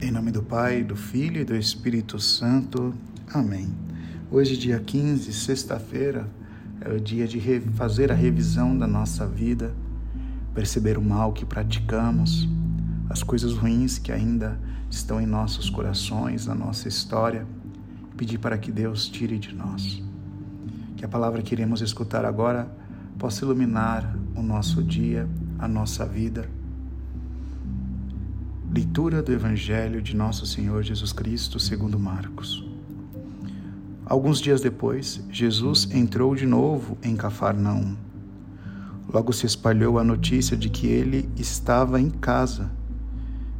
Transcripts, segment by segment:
Em nome do Pai, do Filho e do Espírito Santo. Amém. Hoje, dia 15, sexta-feira, é o dia de fazer a revisão da nossa vida, perceber o mal que praticamos, as coisas ruins que ainda estão em nossos corações, na nossa história, pedir para que Deus tire de nós. Que a palavra que iremos escutar agora possa iluminar o nosso dia, a nossa vida Leitura do Evangelho de Nosso Senhor Jesus Cristo segundo Marcos. Alguns dias depois, Jesus entrou de novo em Cafarnaum. Logo se espalhou a notícia de que ele estava em casa.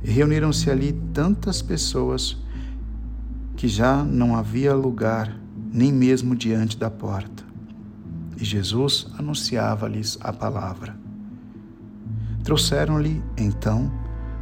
Reuniram-se ali tantas pessoas que já não havia lugar, nem mesmo diante da porta. E Jesus anunciava-lhes a palavra. Trouxeram-lhe, então,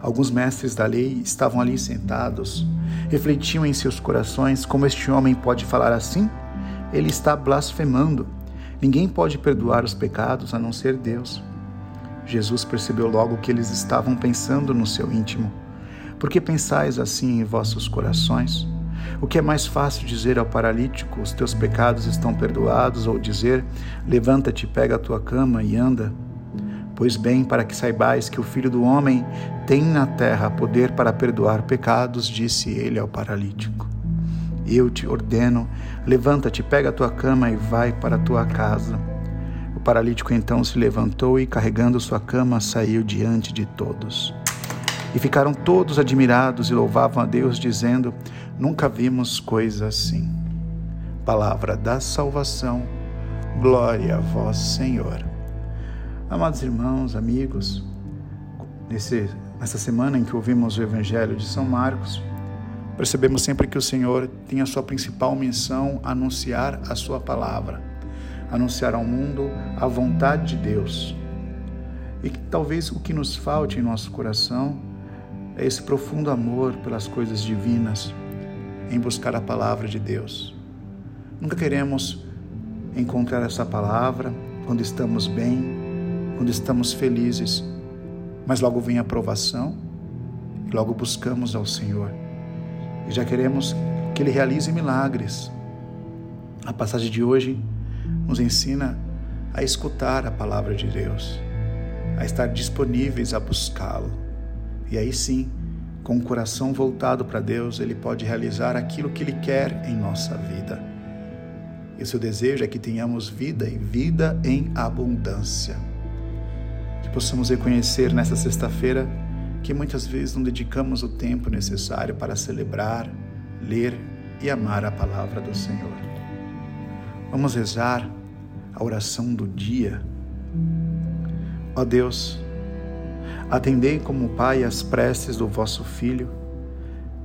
Alguns mestres da lei estavam ali sentados, refletiam em seus corações como este homem pode falar assim? Ele está blasfemando. Ninguém pode perdoar os pecados a não ser Deus. Jesus percebeu logo que eles estavam pensando no seu íntimo. Por que pensais assim em vossos corações? O que é mais fácil dizer ao paralítico: os teus pecados estão perdoados, ou dizer: levanta-te, pega a tua cama e anda? Pois bem, para que saibais que o Filho do Homem tem na terra poder para perdoar pecados, disse ele ao paralítico. Eu te ordeno, levanta-te, pega a tua cama e vai para a tua casa. O paralítico então se levantou e, carregando sua cama, saiu diante de todos. E ficaram todos admirados e louvavam a Deus, dizendo: Nunca vimos coisa assim. Palavra da salvação, glória a vós, Senhor. Amados irmãos, amigos, nesse, nessa semana em que ouvimos o Evangelho de São Marcos, percebemos sempre que o Senhor tem a sua principal missão anunciar a sua palavra, anunciar ao mundo a vontade de Deus. E que talvez o que nos falte em nosso coração é esse profundo amor pelas coisas divinas, em buscar a palavra de Deus. Nunca queremos encontrar essa palavra quando estamos bem, quando estamos felizes, mas logo vem a provação e logo buscamos ao Senhor. E já queremos que Ele realize milagres. A passagem de hoje nos ensina a escutar a palavra de Deus, a estar disponíveis a buscá-lo. E aí sim, com o coração voltado para Deus, Ele pode realizar aquilo que Ele quer em nossa vida. E seu desejo é que tenhamos vida e vida em abundância que possamos reconhecer nesta sexta-feira que muitas vezes não dedicamos o tempo necessário para celebrar, ler e amar a palavra do Senhor. Vamos rezar a oração do dia. Ó Deus, atendei como Pai as preces do vosso Filho,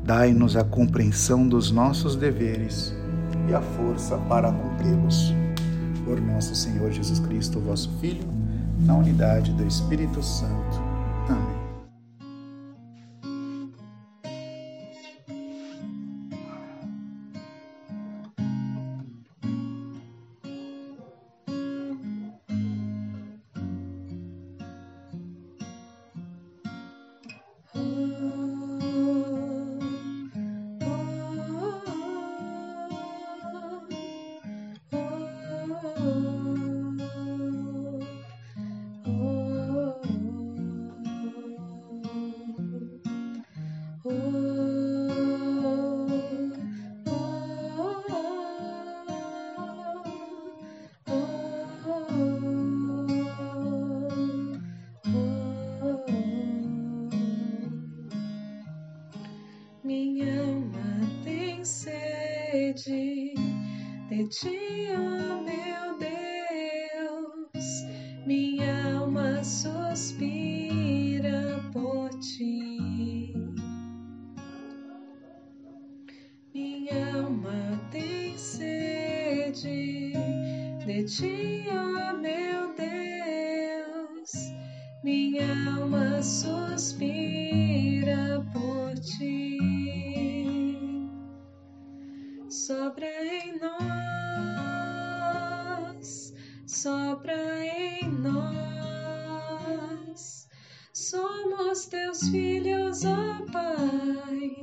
dai-nos a compreensão dos nossos deveres e a força para cumpri-los. Por nosso Senhor Jesus Cristo, vosso Filho, na unidade do Espírito Santo. Amém. Somos teus filhos, ó Pai,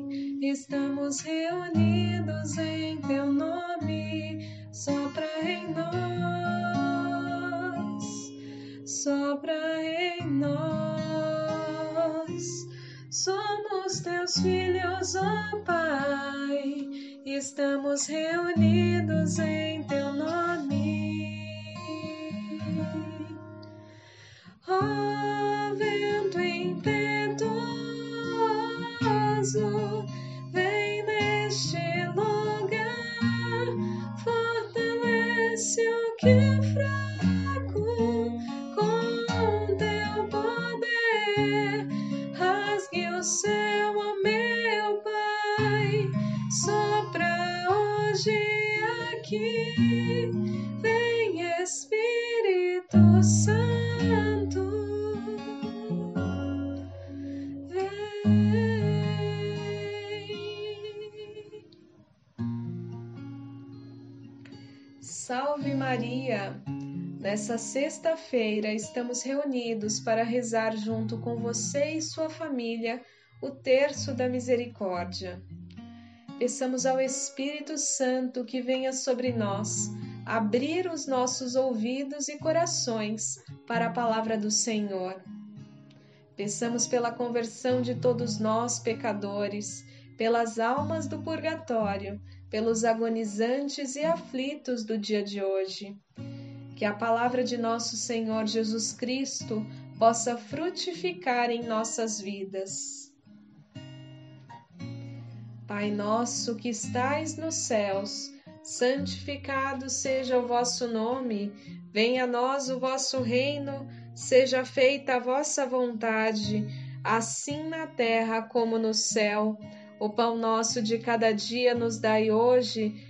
estamos reunidos em teu nome sopra em nós, sopra em nós. Somos teus filhos, ó Pai, estamos reunidos em teu nome. Ó vem neste fortalece o que é fraco com teu poder. Rasgue o céu, meu Pai, sopra hoje aqui. Vem Espírito Santo. Nessa sexta-feira estamos reunidos para rezar junto com você e sua família o terço da misericórdia. Peçamos ao Espírito Santo que venha sobre nós, abrir os nossos ouvidos e corações para a palavra do Senhor. Peçamos pela conversão de todos nós, pecadores, pelas almas do purgatório pelos agonizantes e aflitos do dia de hoje. Que a palavra de nosso Senhor Jesus Cristo possa frutificar em nossas vidas. Pai nosso que estais nos céus, santificado seja o vosso nome, venha a nós o vosso reino, seja feita a vossa vontade, assim na terra como no céu. O pão nosso de cada dia nos dai hoje,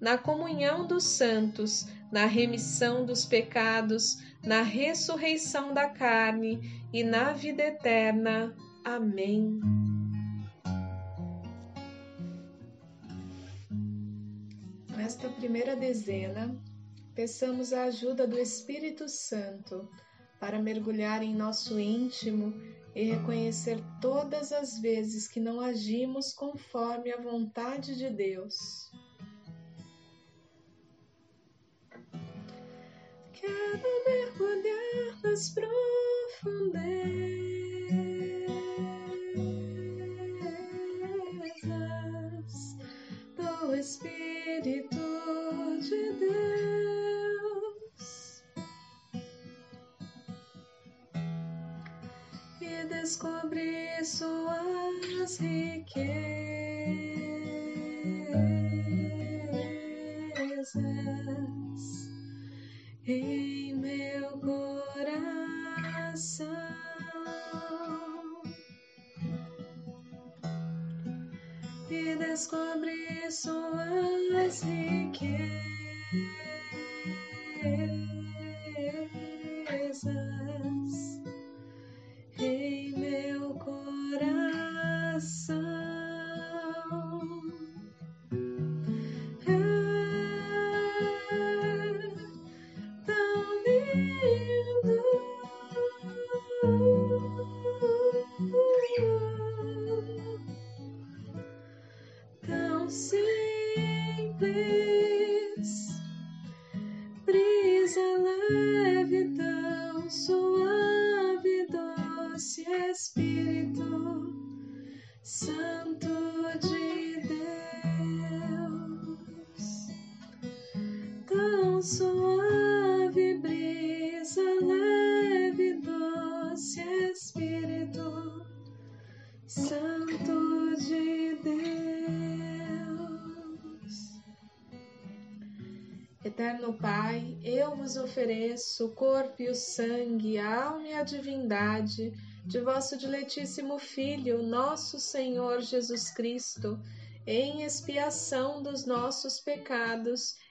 na comunhão dos santos, na remissão dos pecados, na ressurreição da carne e na vida eterna. Amém. Nesta primeira dezena, peçamos a ajuda do Espírito Santo para mergulhar em nosso íntimo e reconhecer todas as vezes que não agimos conforme a vontade de Deus. Quero mergulhar nas profundezas do Espírito de Deus. E descobrir suas riquezas em meu coração. E descobrir suas riquezas Eterno Pai, eu vos ofereço o corpo e o sangue, a alma e a divindade de vosso diletíssimo Filho, nosso Senhor Jesus Cristo, em expiação dos nossos pecados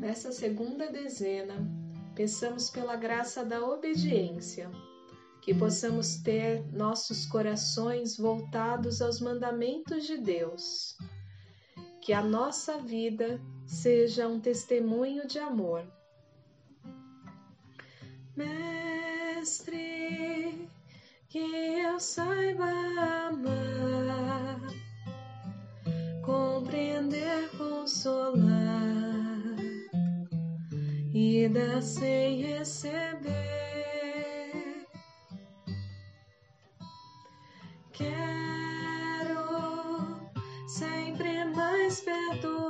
Nessa segunda dezena, peçamos pela graça da obediência, que possamos ter nossos corações voltados aos mandamentos de Deus, que a nossa vida seja um testemunho de amor. Mestre, que eu saiba amar, compreender, consolar e dar sem receber. Quero sempre mais perdoar,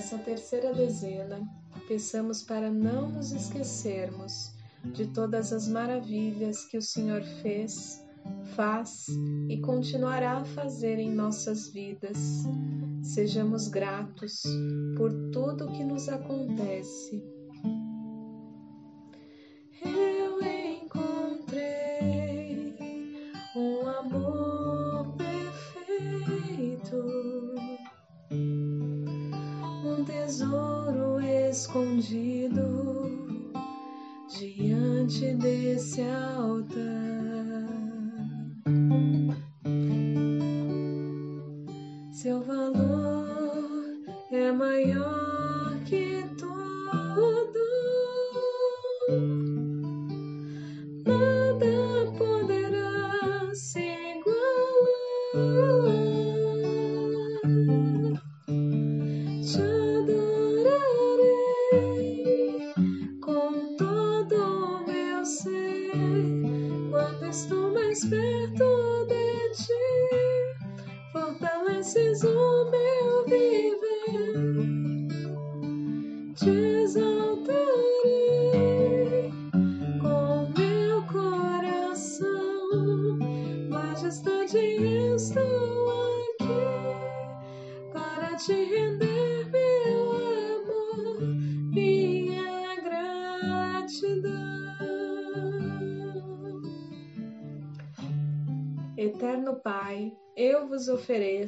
Nessa terceira dezena, peçamos para não nos esquecermos de todas as maravilhas que o Senhor fez, faz e continuará a fazer em nossas vidas. Sejamos gratos por tudo que nos acontece. Eterno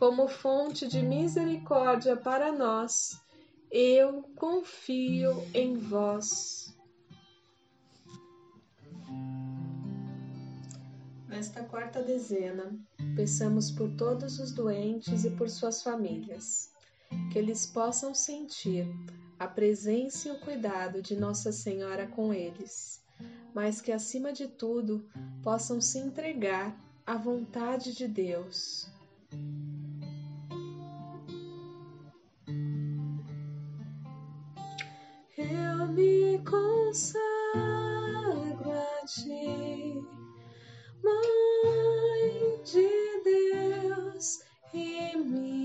como fonte de misericórdia para nós, eu confio em vós. Nesta quarta dezena, peçamos por todos os doentes e por suas famílias, que eles possam sentir a presença e o cuidado de Nossa Senhora com eles, mas que acima de tudo possam se entregar à vontade de Deus. Me consagro a ti, Mãe de Deus e minha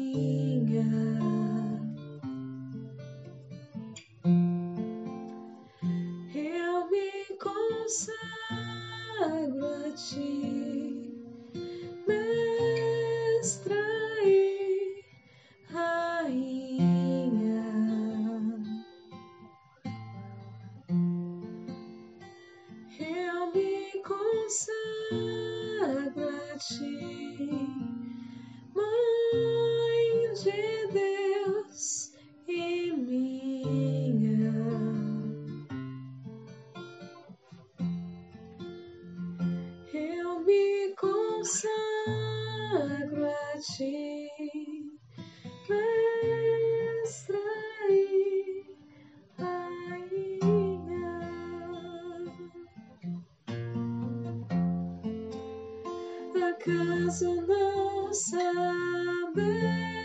caso não saber?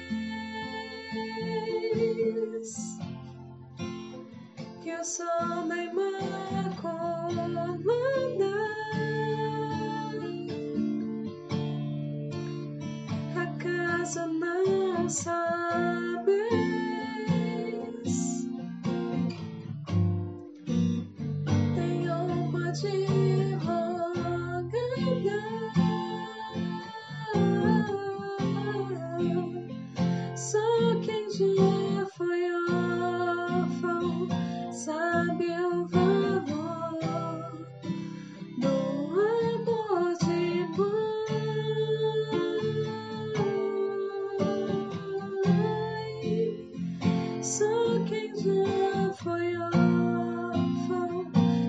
já foi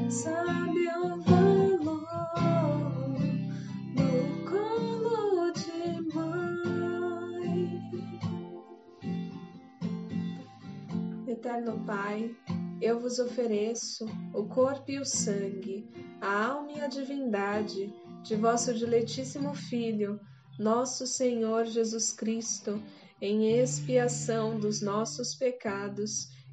sabe o valor no colo de mãe. Eterno Pai, eu vos ofereço o corpo e o sangue, a alma e a divindade de vosso diletíssimo Filho, nosso Senhor Jesus Cristo, em expiação dos nossos pecados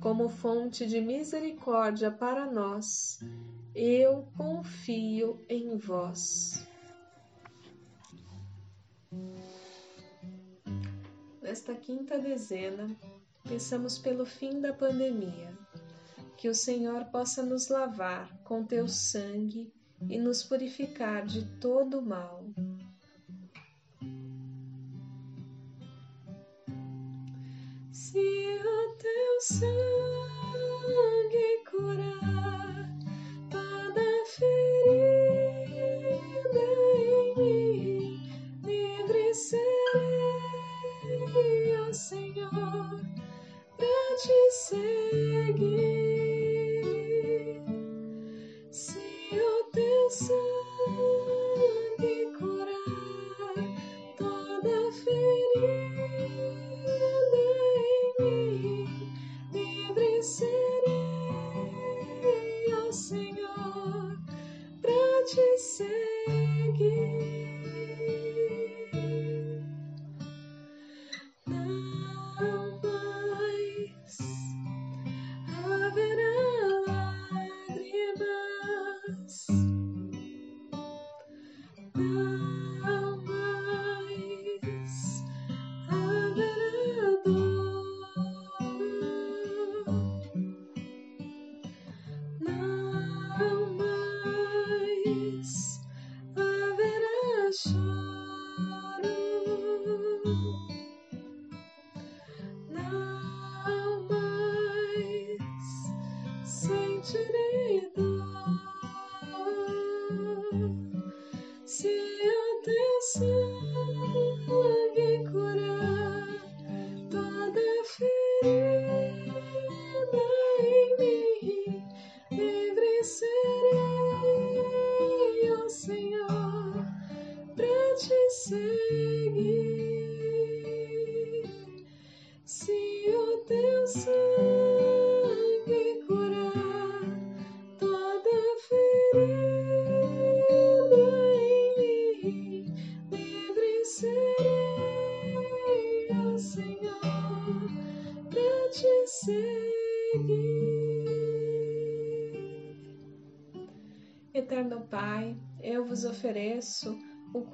como fonte de misericórdia para nós, eu confio em vós. Nesta quinta dezena, peçamos pelo fim da pandemia, que o Senhor possa nos lavar com teu sangue e nos purificar de todo mal. O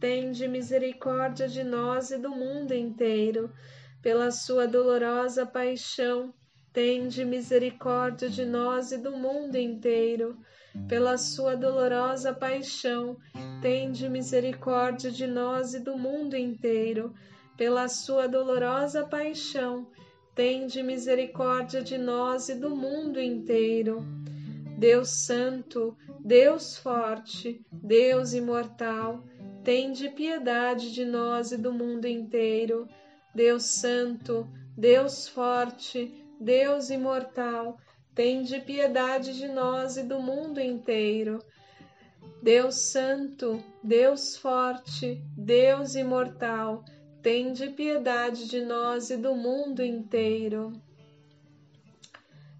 tende misericórdia de nós e do mundo inteiro. Pela sua dolorosa paixão, tende misericórdia de nós e do mundo inteiro pela sua dolorosa paixão, tende misericórdia de nós e do mundo inteiro. Pela sua dolorosa paixão, tende misericórdia de nós e do mundo inteiro. Deus Santo, Deus Forte, Deus Imortal, tende piedade de nós e do mundo inteiro. Deus Santo, Deus Forte, Deus Imortal, Tende piedade de nós e do mundo inteiro. Deus Santo, Deus Forte, Deus Imortal, tende piedade de nós e do mundo inteiro.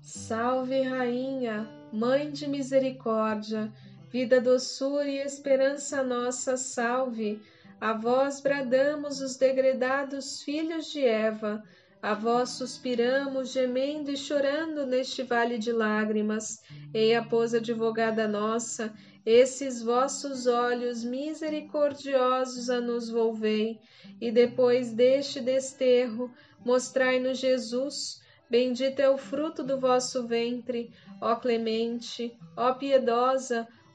Salve, Rainha, Mãe de Misericórdia, vida, doçura e esperança nossa, salve. A vós bradamos os degredados filhos de Eva a vós suspiramos, gemendo e chorando neste vale de lágrimas. Eia, pois, advogada nossa, esses vossos olhos misericordiosos a nos volvei, e depois deste desterro, mostrai-nos Jesus. Bendito é o fruto do vosso ventre, ó clemente, ó piedosa,